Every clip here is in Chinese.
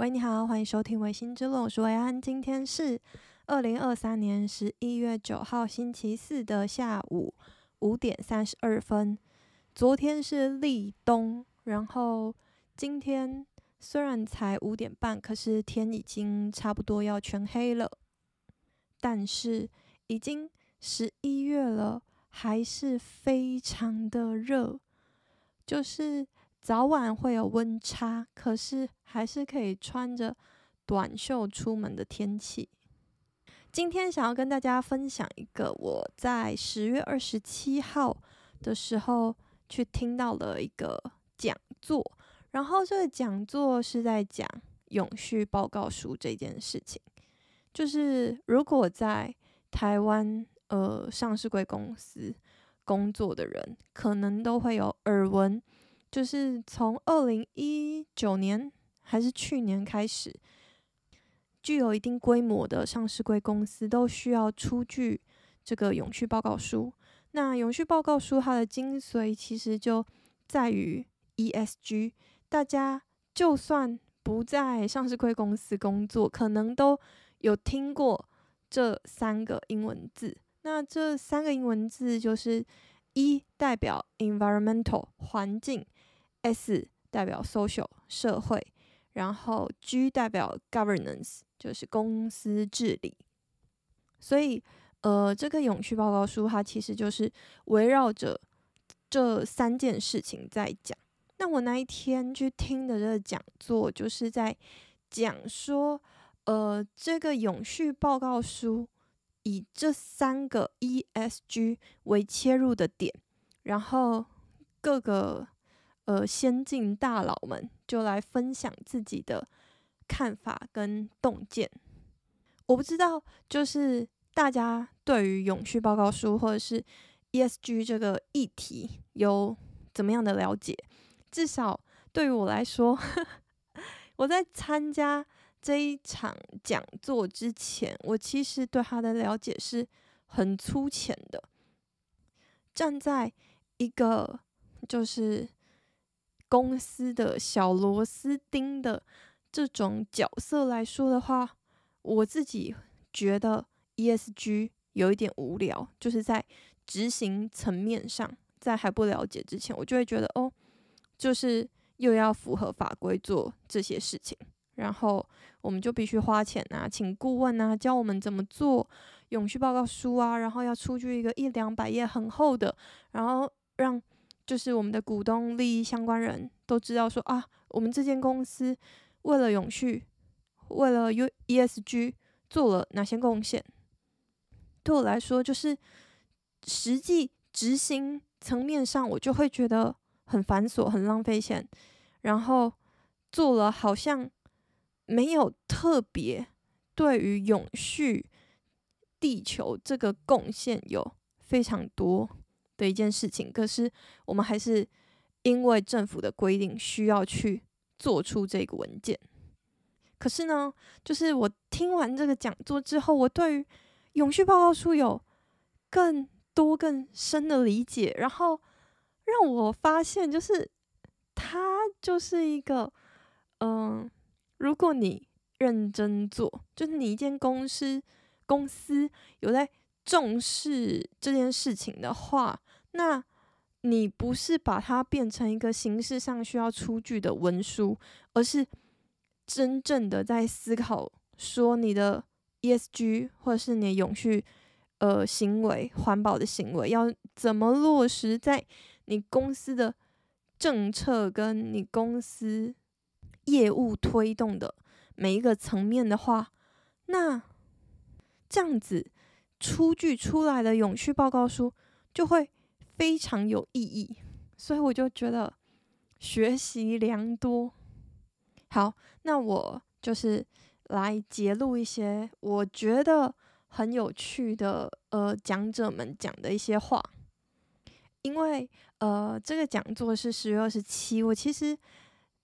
喂，你好，欢迎收听《维新之论》，我是维安。今天是二零二三年十一月九号星期四的下午五点三十二分。昨天是立冬，然后今天虽然才五点半，可是天已经差不多要全黑了。但是已经十一月了，还是非常的热，就是。早晚会有温差，可是还是可以穿着短袖出门的天气。今天想要跟大家分享一个我在十月二十七号的时候去听到了一个讲座，然后这个讲座是在讲永续报告书这件事情。就是如果在台湾呃上市柜公司工作的人，可能都会有耳闻。就是从二零一九年还是去年开始，具有一定规模的上市柜公司都需要出具这个永续报告书。那永续报告书它的精髓其实就在于 ESG。大家就算不在上市柜公司工作，可能都有听过这三个英文字。那这三个英文字就是一代表 environmental 环境。S 代表 social 社会，然后 G 代表 governance 就是公司治理。所以，呃，这个永续报告书它其实就是围绕着这三件事情在讲。那我那一天去听的这个讲座，就是在讲说，呃，这个永续报告书以这三个 ESG 为切入的点，然后各个。呃，先进大佬们就来分享自己的看法跟洞见。我不知道，就是大家对于永续报告书或者是 ESG 这个议题有怎么样的了解？至少对于我来说，我在参加这一场讲座之前，我其实对他的了解是很粗浅的。站在一个就是。公司的小螺丝钉的这种角色来说的话，我自己觉得 ESG 有一点无聊，就是在执行层面上，在还不了解之前，我就会觉得哦，就是又要符合法规做这些事情，然后我们就必须花钱啊，请顾问啊，教我们怎么做永续报告书啊，然后要出具一个一两百页很厚的，然后让。就是我们的股东、利益相关人都知道说啊，我们这间公司为了永续，为了 U ESG 做了哪些贡献。对我来说，就是实际执行层面上，我就会觉得很繁琐、很浪费钱，然后做了好像没有特别对于永续地球这个贡献有非常多。的一件事情，可是我们还是因为政府的规定需要去做出这个文件。可是呢，就是我听完这个讲座之后，我对于永续报告书有更多更深的理解，然后让我发现，就是它就是一个，嗯、如果你认真做，就是你一间公司公司有在重视这件事情的话。那你不是把它变成一个形式上需要出具的文书，而是真正的在思考说你的 ESG 或者是你的永续呃行为、环保的行为要怎么落实在你公司的政策跟你公司业务推动的每一个层面的话，那这样子出具出来的永续报告书就会。非常有意义，所以我就觉得学习良多。好，那我就是来节录一些我觉得很有趣的呃讲者们讲的一些话。因为呃这个讲座是十月二十七，我其实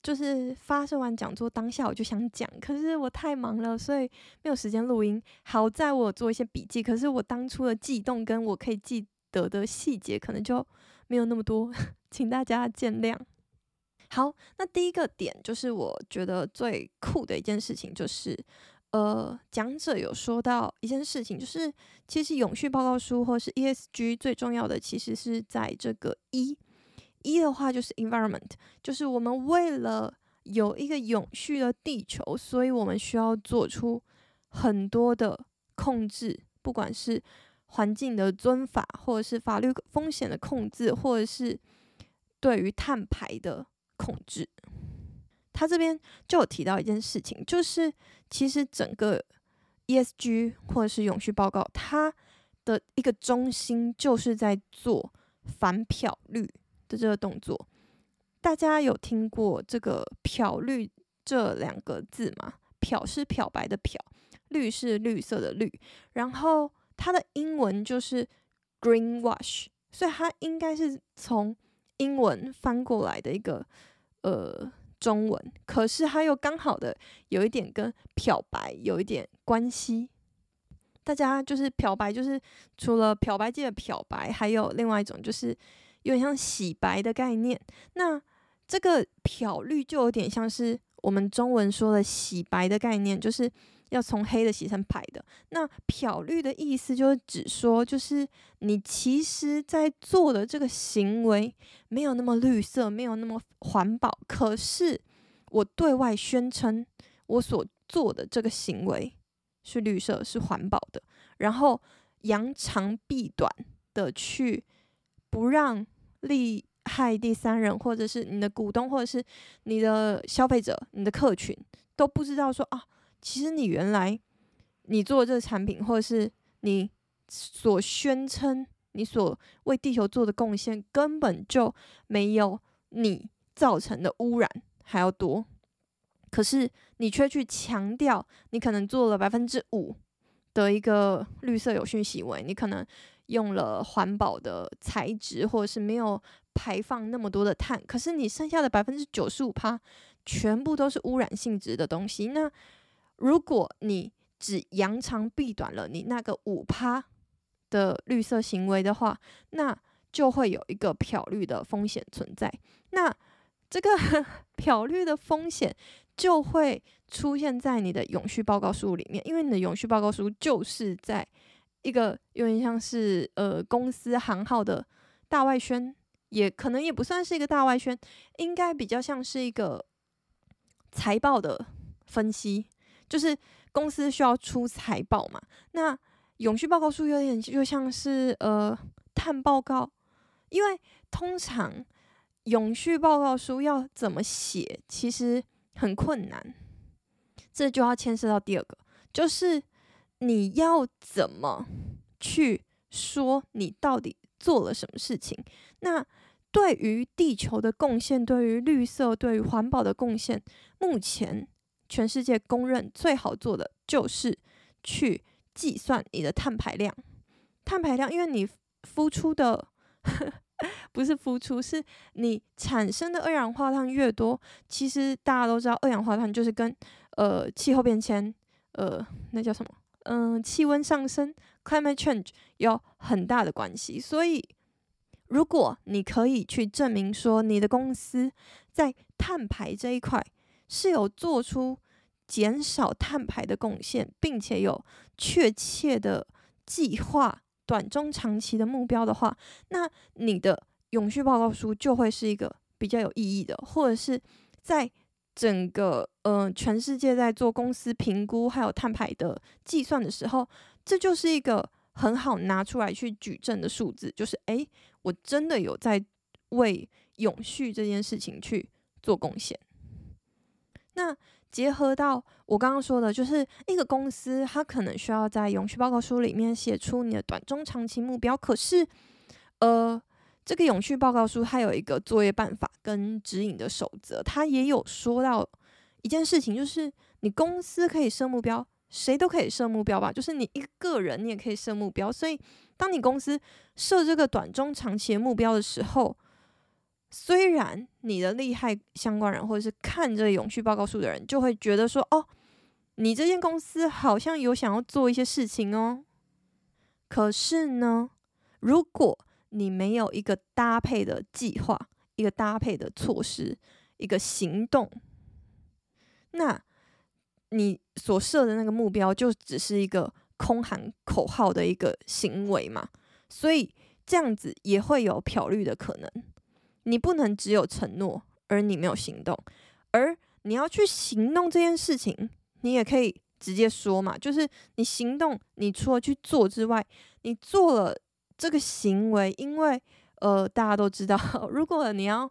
就是发生完讲座当下我就想讲，可是我太忙了，所以没有时间录音。好在我做一些笔记，可是我当初的悸动跟我可以记得的细节可能就没有那么多，请大家见谅。好，那第一个点就是我觉得最酷的一件事情，就是呃，讲者有说到一件事情，就是其实永续报告书或是 ESG 最重要的，其实是在这个 E。E 的话就是 environment，就是我们为了有一个永续的地球，所以我们需要做出很多的控制，不管是环境的遵法，或者是法律风险的控制，或者是对于碳排的控制。他这边就有提到一件事情，就是其实整个 ESG 或者是永续报告，它的一个中心就是在做反漂绿。的这个动作，大家有听过这个“漂绿”这两个字吗？“漂”是漂白的“漂”，“绿”是绿色的“绿”，然后它的英文就是 “greenwash”，所以它应该是从英文翻过来的一个呃中文，可是它又刚好的有一点跟漂白有一点关系。大家就是漂白，就是除了漂白剂的漂白，还有另外一种就是。有点像洗白的概念，那这个漂绿就有点像是我们中文说的洗白的概念，就是要从黑的洗成白的。那漂绿的意思就是指说，就是你其实在做的这个行为没有那么绿色，没有那么环保，可是我对外宣称我所做的这个行为是绿色、是环保的，然后扬长避短的去不让。利害第三人，或者是你的股东，或者是你的消费者、你的客群都不知道说啊，其实你原来你做这个产品，或者是你所宣称你所为地球做的贡献，根本就没有你造成的污染还要多。可是你却去强调，你可能做了百分之五的一个绿色有序行为，你可能。用了环保的材质，或者是没有排放那么多的碳，可是你剩下的百分之九十五趴，全部都是污染性质的东西。那如果你只扬长避短了你那个五趴的绿色行为的话，那就会有一个漂绿的风险存在。那这个 漂绿的风险就会出现在你的永续报告书里面，因为你的永续报告书就是在。一个有点像是呃公司行号的大外宣，也可能也不算是一个大外宣，应该比较像是一个财报的分析，就是公司需要出财报嘛。那永续报告书有点就像是呃碳报告，因为通常永续报告书要怎么写，其实很困难，这就要牵涉到第二个，就是。你要怎么去说你到底做了什么事情？那对于地球的贡献，对于绿色、对于环保的贡献，目前全世界公认最好做的就是去计算你的碳排量。碳排量，因为你付出的 不是付出，是你产生的二氧化碳越多，其实大家都知道，二氧化碳就是跟呃气候变迁，呃，那叫什么？嗯，气温上升 （climate change） 有很大的关系，所以如果你可以去证明说你的公司在碳排这一块是有做出减少碳排的贡献，并且有确切的计划、短中长期的目标的话，那你的永续报告书就会是一个比较有意义的，或者是在。整个呃，全世界在做公司评估还有碳排的计算的时候，这就是一个很好拿出来去举证的数字，就是诶，我真的有在为永续这件事情去做贡献。那结合到我刚刚说的，就是一个公司，它可能需要在永续报告书里面写出你的短中长期目标，可是呃。这个永续报告书它有一个作业办法跟指引的守则，它也有说到一件事情，就是你公司可以设目标，谁都可以设目标吧，就是你一个人你也可以设目标。所以，当你公司设这个短中长期目标的时候，虽然你的利害相关人或者是看这永续报告书的人就会觉得说，哦，你这间公司好像有想要做一些事情哦，可是呢，如果你没有一个搭配的计划，一个搭配的措施，一个行动，那你所设的那个目标就只是一个空喊口号的一个行为嘛，所以这样子也会有漂绿的可能。你不能只有承诺，而你没有行动，而你要去行动这件事情，你也可以直接说嘛，就是你行动，你除了去做之外，你做了这个行为，因为呃大家都知道，如果你要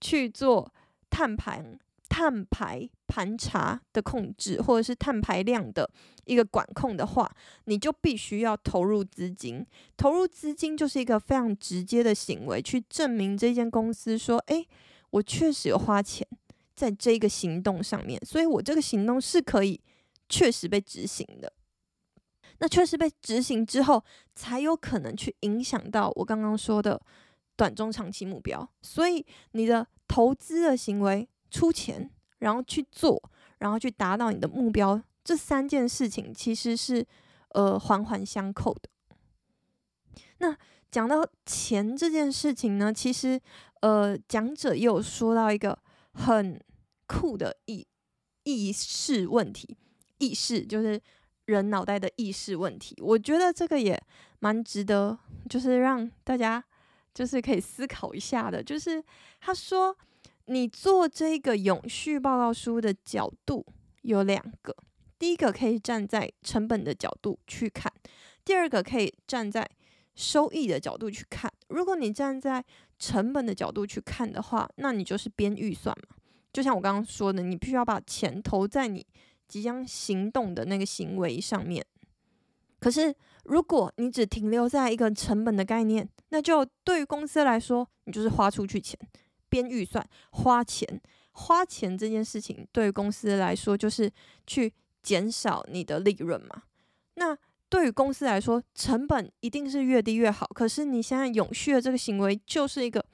去做碳盘。碳排盘查的控制，或者是碳排量的一个管控的话，你就必须要投入资金。投入资金就是一个非常直接的行为，去证明这间公司说：“诶，我确实有花钱在这个行动上面，所以我这个行动是可以确实被执行的。那确实被执行之后，才有可能去影响到我刚刚说的短中长期目标。所以你的投资的行为。”出钱，然后去做，然后去达到你的目标，这三件事情其实是呃环环相扣的。那讲到钱这件事情呢，其实呃讲者也有说到一个很酷的意意识问题，意识就是人脑袋的意识问题。我觉得这个也蛮值得，就是让大家就是可以思考一下的。就是他说。你做这个永续报告书的角度有两个，第一个可以站在成本的角度去看，第二个可以站在收益的角度去看。如果你站在成本的角度去看的话，那你就是编预算嘛。就像我刚刚说的，你必须要把钱投在你即将行动的那个行为上面。可是如果你只停留在一个成本的概念，那就对于公司来说，你就是花出去钱。编预算，花钱，花钱这件事情对于公司来说就是去减少你的利润嘛。那对于公司来说，成本一定是越低越好。可是你现在永续的这个行为就是一个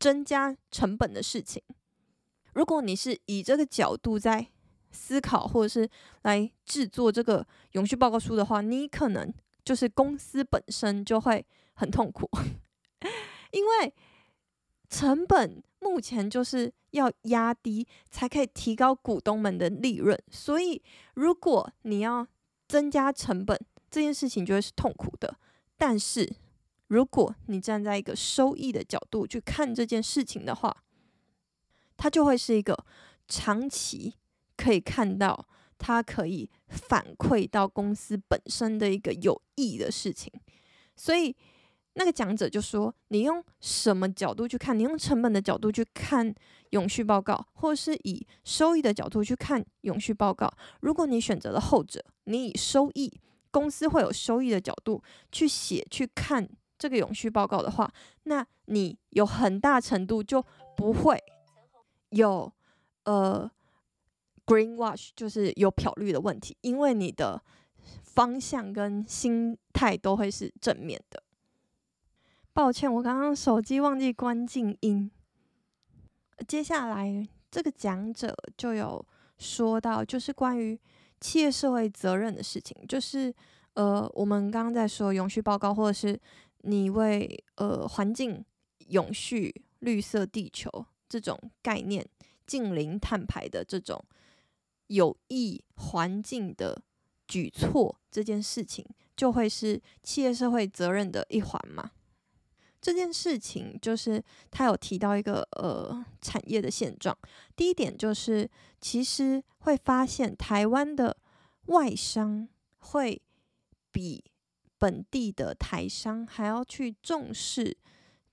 增加成本的事情。如果你是以这个角度在思考，或者是来制作这个永续报告书的话，你可能就是公司本身就会很痛苦，因为成本。目前就是要压低，才可以提高股东们的利润。所以，如果你要增加成本，这件事情就会是痛苦的。但是，如果你站在一个收益的角度去看这件事情的话，它就会是一个长期可以看到它可以反馈到公司本身的一个有益的事情。所以。那个讲者就说：“你用什么角度去看？你用成本的角度去看永续报告，或是以收益的角度去看永续报告。如果你选择了后者，你以收益，公司会有收益的角度去写、去看这个永续报告的话，那你有很大程度就不会有呃 greenwash，就是有漂绿的问题，因为你的方向跟心态都会是正面的。”抱歉，我刚刚手机忘记关静音。接下来这个讲者就有说到，就是关于企业社会责任的事情，就是呃，我们刚刚在说永续报告，或者是你为呃环境永续、绿色地球这种概念，近零碳排的这种有益环境的举措，这件事情就会是企业社会责任的一环嘛。这件事情就是他有提到一个呃产业的现状。第一点就是，其实会发现台湾的外商会比本地的台商还要去重视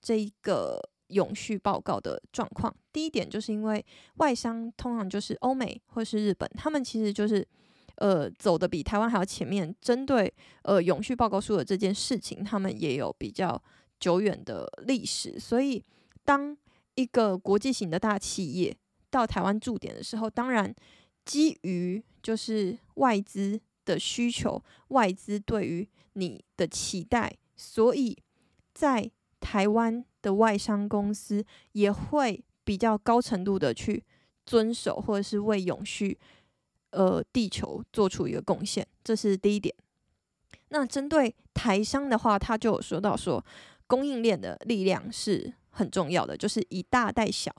这一个永续报告的状况。第一点就是因为外商通常就是欧美或是日本，他们其实就是呃走得比台湾还要前面，针对呃永续报告书的这件事情，他们也有比较。久远的历史，所以当一个国际型的大企业到台湾驻点的时候，当然基于就是外资的需求，外资对于你的期待，所以在台湾的外商公司也会比较高程度的去遵守，或者是为永续呃地球做出一个贡献，这是第一点。那针对台商的话，他就有说到说。供应链的力量是很重要的，就是以大带小，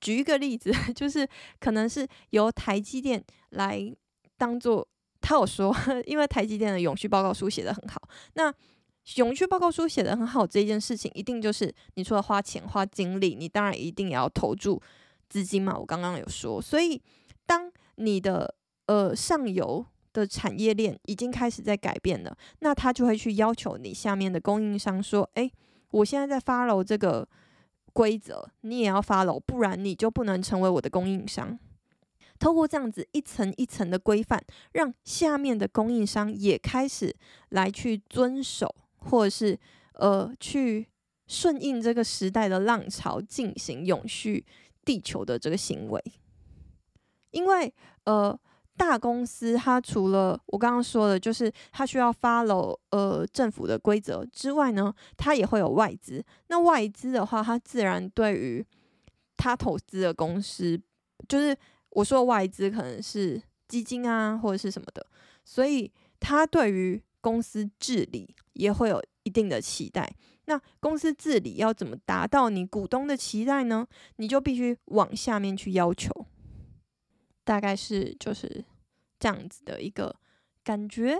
举一个例子，就是可能是由台积电来当做他有说，因为台积电的永续报告书写得很好，那永续报告书写得很好这件事情，一定就是你除了花钱花精力，你当然一定也要投注资金嘛。我刚刚有说，所以当你的呃上游的产业链已经开始在改变了，那他就会去要求你下面的供应商说，诶，我现在在 follow 这个。规则你也要 follow，不然你就不能成为我的供应商。透过这样子一层一层的规范，让下面的供应商也开始来去遵守，或者是呃去顺应这个时代的浪潮，进行永续地球的这个行为。因为呃。大公司它除了我刚刚说的，就是它需要 follow 呃政府的规则之外呢，它也会有外资。那外资的话，它自然对于它投资的公司，就是我说外资可能是基金啊或者是什么的，所以它对于公司治理也会有一定的期待。那公司治理要怎么达到你股东的期待呢？你就必须往下面去要求。大概是就是这样子的一个感觉，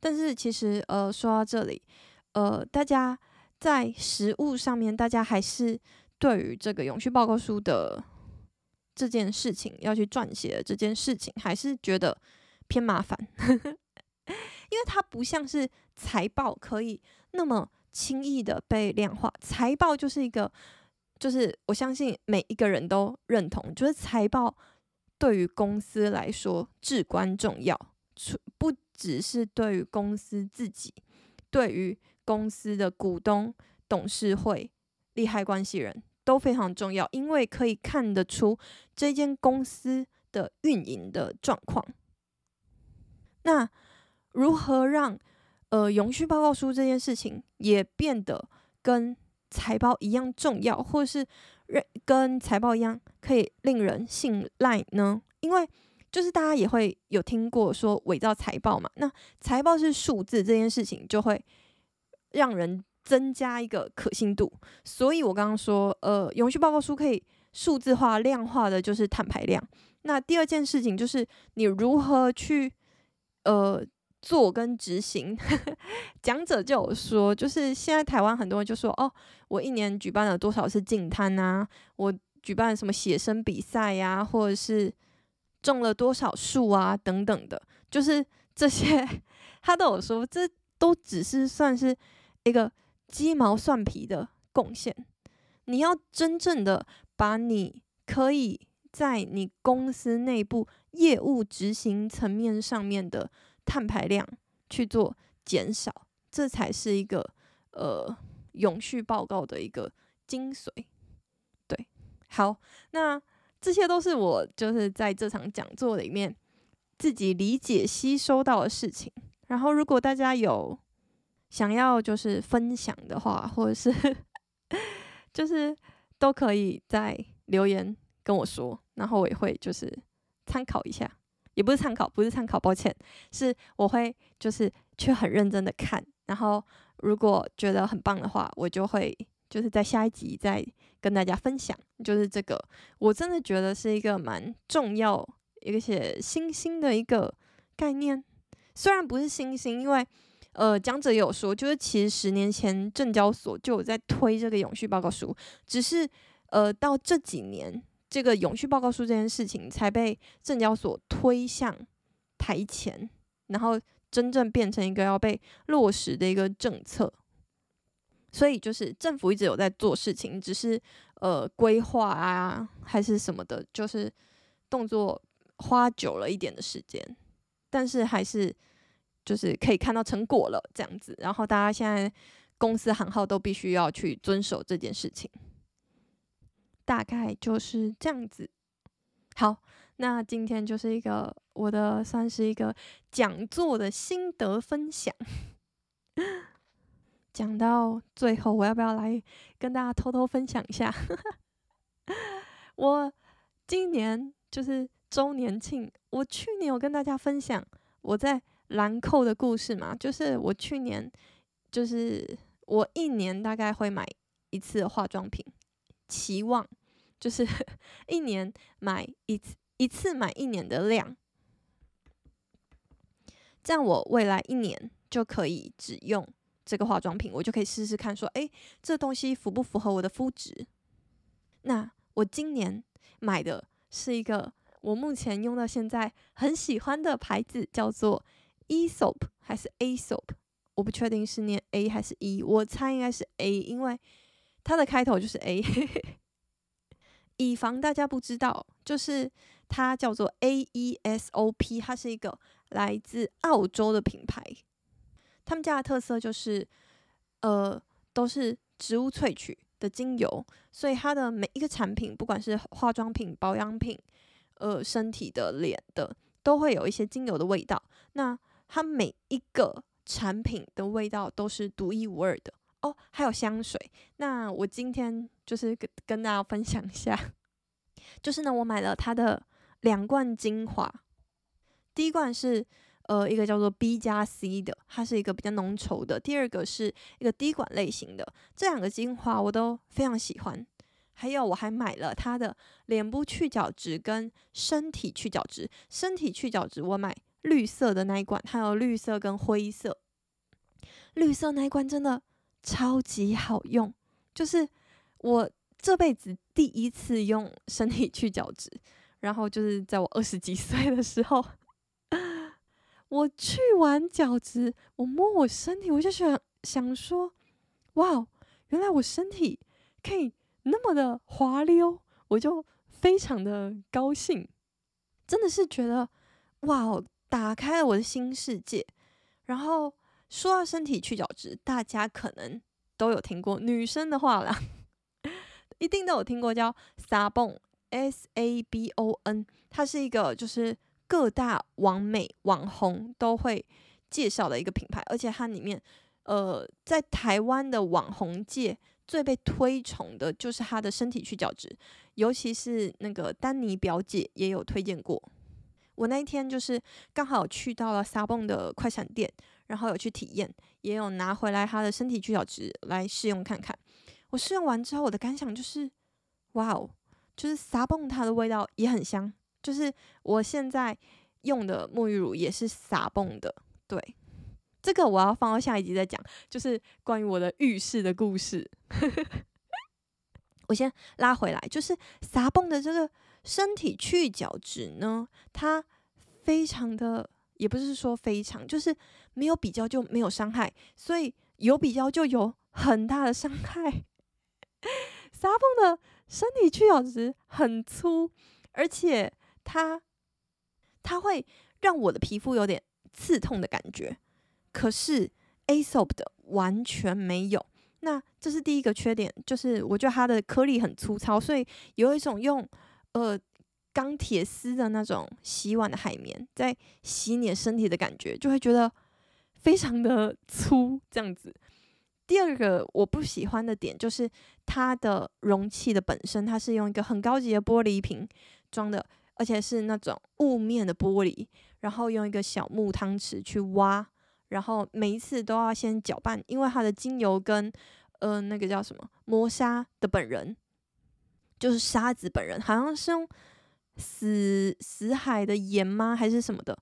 但是其实呃说到这里，呃大家在实务上面，大家还是对于这个永续报告书的这件事情要去撰写这件事情，还是觉得偏麻烦，因为它不像是财报可以那么轻易的被量化，财报就是一个。就是我相信每一个人都认同，就是财报对于公司来说至关重要，不只是对于公司自己，对于公司的股东、董事会、利害关系人都非常重要，因为可以看得出这间公司的运营的状况。那如何让呃永续报告书这件事情也变得跟财报一样重要，或是跟财报一样可以令人信赖呢？因为就是大家也会有听过说伪造财报嘛，那财报是数字这件事情就会让人增加一个可信度。所以我刚刚说，呃，永续报告书可以数字化、量化的就是碳排量。那第二件事情就是你如何去，呃。做跟执行，讲者就有说，就是现在台湾很多人就说，哦，我一年举办了多少次净滩啊，我举办什么写生比赛呀，或者是种了多少树啊，等等的，就是这些，他都有说，这都只是算是一个鸡毛蒜皮的贡献。你要真正的把你可以在你公司内部业务执行层面上面的。碳排量去做减少，这才是一个呃永续报告的一个精髓。对，好，那这些都是我就是在这场讲座里面自己理解吸收到的事情。然后，如果大家有想要就是分享的话，或者是 就是都可以在留言跟我说，然后我也会就是参考一下。也不是参考，不是参考，抱歉，是我会就是去很认真的看，然后如果觉得很棒的话，我就会就是在下一集再跟大家分享，就是这个我真的觉得是一个蛮重要一个写新兴的一个概念，虽然不是新兴，因为呃讲者也有说，就是其实十年前证交所就有在推这个永续报告书，只是呃到这几年。这个永续报告书这件事情才被证交所推向台前，然后真正变成一个要被落实的一个政策。所以就是政府一直有在做事情，只是呃规划啊还是什么的，就是动作花久了一点的时间，但是还是就是可以看到成果了这样子。然后大家现在公司行号都必须要去遵守这件事情。大概就是这样子。好，那今天就是一个我的算是一个讲座的心得分享。讲到最后，我要不要来跟大家偷偷分享一下？我今年就是周年庆，我去年有跟大家分享我在兰蔻的故事嘛，就是我去年就是我一年大概会买一次化妆品。期望，就是 一年买一次，一次买一年的量，这样我未来一年就可以只用这个化妆品，我就可以试试看，说，诶，这东西符不符合我的肤质？那我今年买的是一个我目前用到现在很喜欢的牌子，叫做 e soap 还是 a soap？我不确定是念 A 还是 E，我猜应该是 A，因为它的开头就是 A。以防大家不知道，就是它叫做 Aesop，它是一个来自澳洲的品牌。他们家的特色就是，呃，都是植物萃取的精油，所以它的每一个产品，不管是化妆品、保养品，呃，身体的、脸的，都会有一些精油的味道。那它每一个产品的味道都是独一无二的哦，还有香水。那我今天就是跟跟大家分享一下，就是呢，我买了它的两罐精华，第一罐是呃一个叫做 B 加 C 的，它是一个比较浓稠的；第二个是一个滴管类型的。这两个精华我都非常喜欢。还有我还买了它的脸部去角质跟身体去角质，身体去角质我买。绿色的那一罐，还有绿色跟灰色。绿色那一罐真的超级好用，就是我这辈子第一次用身体去角质。然后就是在我二十几岁的时候，我去完角质，我摸我身体，我就想想说，哇，原来我身体可以那么的滑溜，我就非常的高兴，真的是觉得哇。打开了我的新世界。然后说到身体去角质，大家可能都有听过女生的话啦，一定都有听过叫 Sabon，S A B O N，它是一个就是各大网美网红都会介绍的一个品牌，而且它里面呃在台湾的网红界最被推崇的就是它的身体去角质，尤其是那个丹尼表姐也有推荐过。我那一天就是刚好去到了 Sabon 的快闪店，然后有去体验，也有拿回来他的身体去角质来试用看看。我试用完之后，我的感想就是，哇哦，就是 Sabon 它的味道也很香，就是我现在用的沐浴乳也是 Sabon 的。对，这个我要放到下一集再讲，就是关于我的浴室的故事。我先拉回来，就是 Sabon 的这个。身体去角质呢，它非常的，也不是说非常，就是没有比较就没有伤害，所以有比较就有很大的伤害。Sabon 的身体去角质很粗，而且它它会让我的皮肤有点刺痛的感觉，可是 Aesop 的完全没有。那这是第一个缺点，就是我觉得它的颗粒很粗糙，所以有一种用。呃，钢铁丝的那种洗碗的海绵，在洗你的身体的感觉，就会觉得非常的粗，这样子。第二个我不喜欢的点就是它的容器的本身，它是用一个很高级的玻璃瓶装的，而且是那种雾面的玻璃，然后用一个小木汤匙去挖，然后每一次都要先搅拌，因为它的精油跟呃那个叫什么磨砂的本人。就是沙子本人好像是用死死海的盐吗？还是什么的？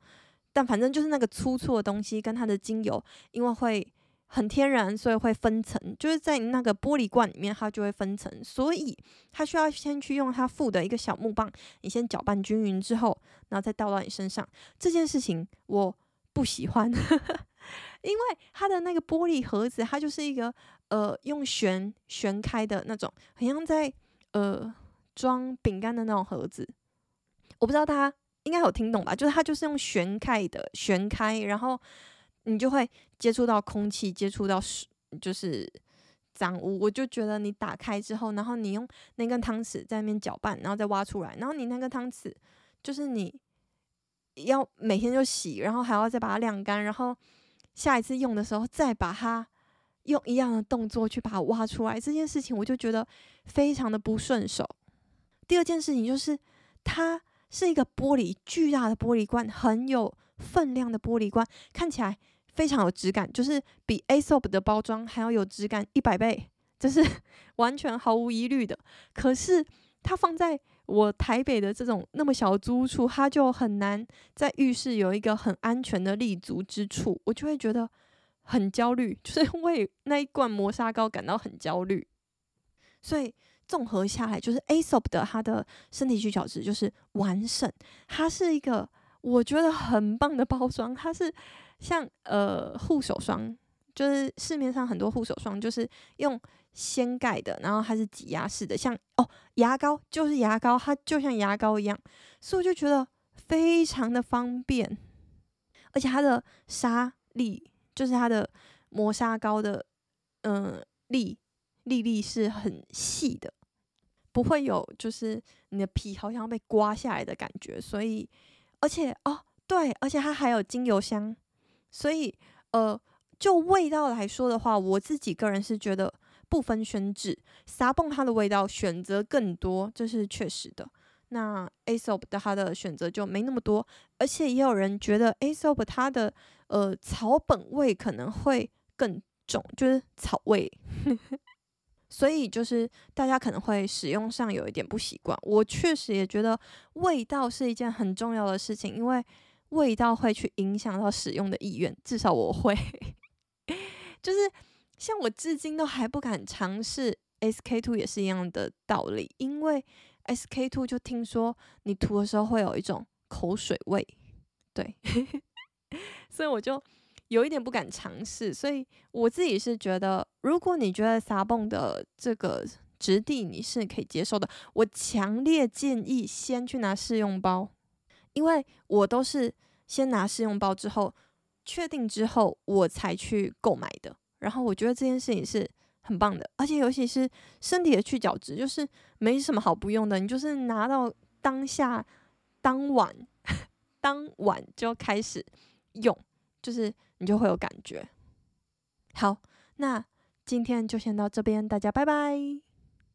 但反正就是那个粗粗的东西跟它的精油，因为会很天然，所以会分层。就是在那个玻璃罐里面，它就会分层，所以它需要先去用它附的一个小木棒，你先搅拌均匀之后，然后再倒到你身上。这件事情我不喜欢，因为它的那个玻璃盒子，它就是一个呃用旋旋开的那种，很像在。呃，装饼干的那种盒子，我不知道大家应该有听懂吧？就是它就是用旋开的，旋开，然后你就会接触到空气，接触到水，就是脏污。我就觉得你打开之后，然后你用那根汤匙在那边搅拌，然后再挖出来，然后你那个汤匙就是你要每天就洗，然后还要再把它晾干，然后下一次用的时候再把它。用一样的动作去把它挖出来，这件事情我就觉得非常的不顺手。第二件事情就是，它是一个玻璃巨大的玻璃罐，很有分量的玻璃罐，看起来非常有质感，就是比 Aesop 的包装还要有质感一百倍，这是 完全毫无疑虑的。可是它放在我台北的这种那么小的租屋处，它就很难在浴室有一个很安全的立足之处，我就会觉得很焦虑，就是为那一罐磨砂膏感到很焦虑。所以综合下来，就是 Aesop 的它的身体去角质就是完胜，它是一个我觉得很棒的包装，它是像呃护手霜，就是市面上很多护手霜就是用。掀盖的，然后它是挤压式的，像哦牙膏就是牙膏，它就像牙膏一样，所以我就觉得非常的方便，而且它的砂粒就是它的磨砂膏的，嗯、呃、粒粒粒是很细的，不会有就是你的皮好像要被刮下来的感觉，所以而且哦对，而且它还有精油香，所以呃就味道来说的话，我自己个人是觉得。不分轩輊，Sabon 它的味道选择更多，这是确实的。那 AsoP 的它的选择就没那么多，而且也有人觉得 AsoP 它的呃草本味可能会更重，就是草味，所以就是大家可能会使用上有一点不习惯。我确实也觉得味道是一件很重要的事情，因为味道会去影响到使用的意愿，至少我会，就是。像我至今都还不敢尝试 SK two 也是一样的道理，因为 SK two 就听说你涂的时候会有一种口水味，对，所以我就有一点不敢尝试。所以我自己是觉得，如果你觉得沙泵的这个质地你是可以接受的，我强烈建议先去拿试用包，因为我都是先拿试用包之后确定之后我才去购买的。然后我觉得这件事情是很棒的，而且尤其是身体的去角质，就是没什么好不用的，你就是拿到当下、当晚、当晚就开始用，就是你就会有感觉。好，那今天就先到这边，大家拜拜。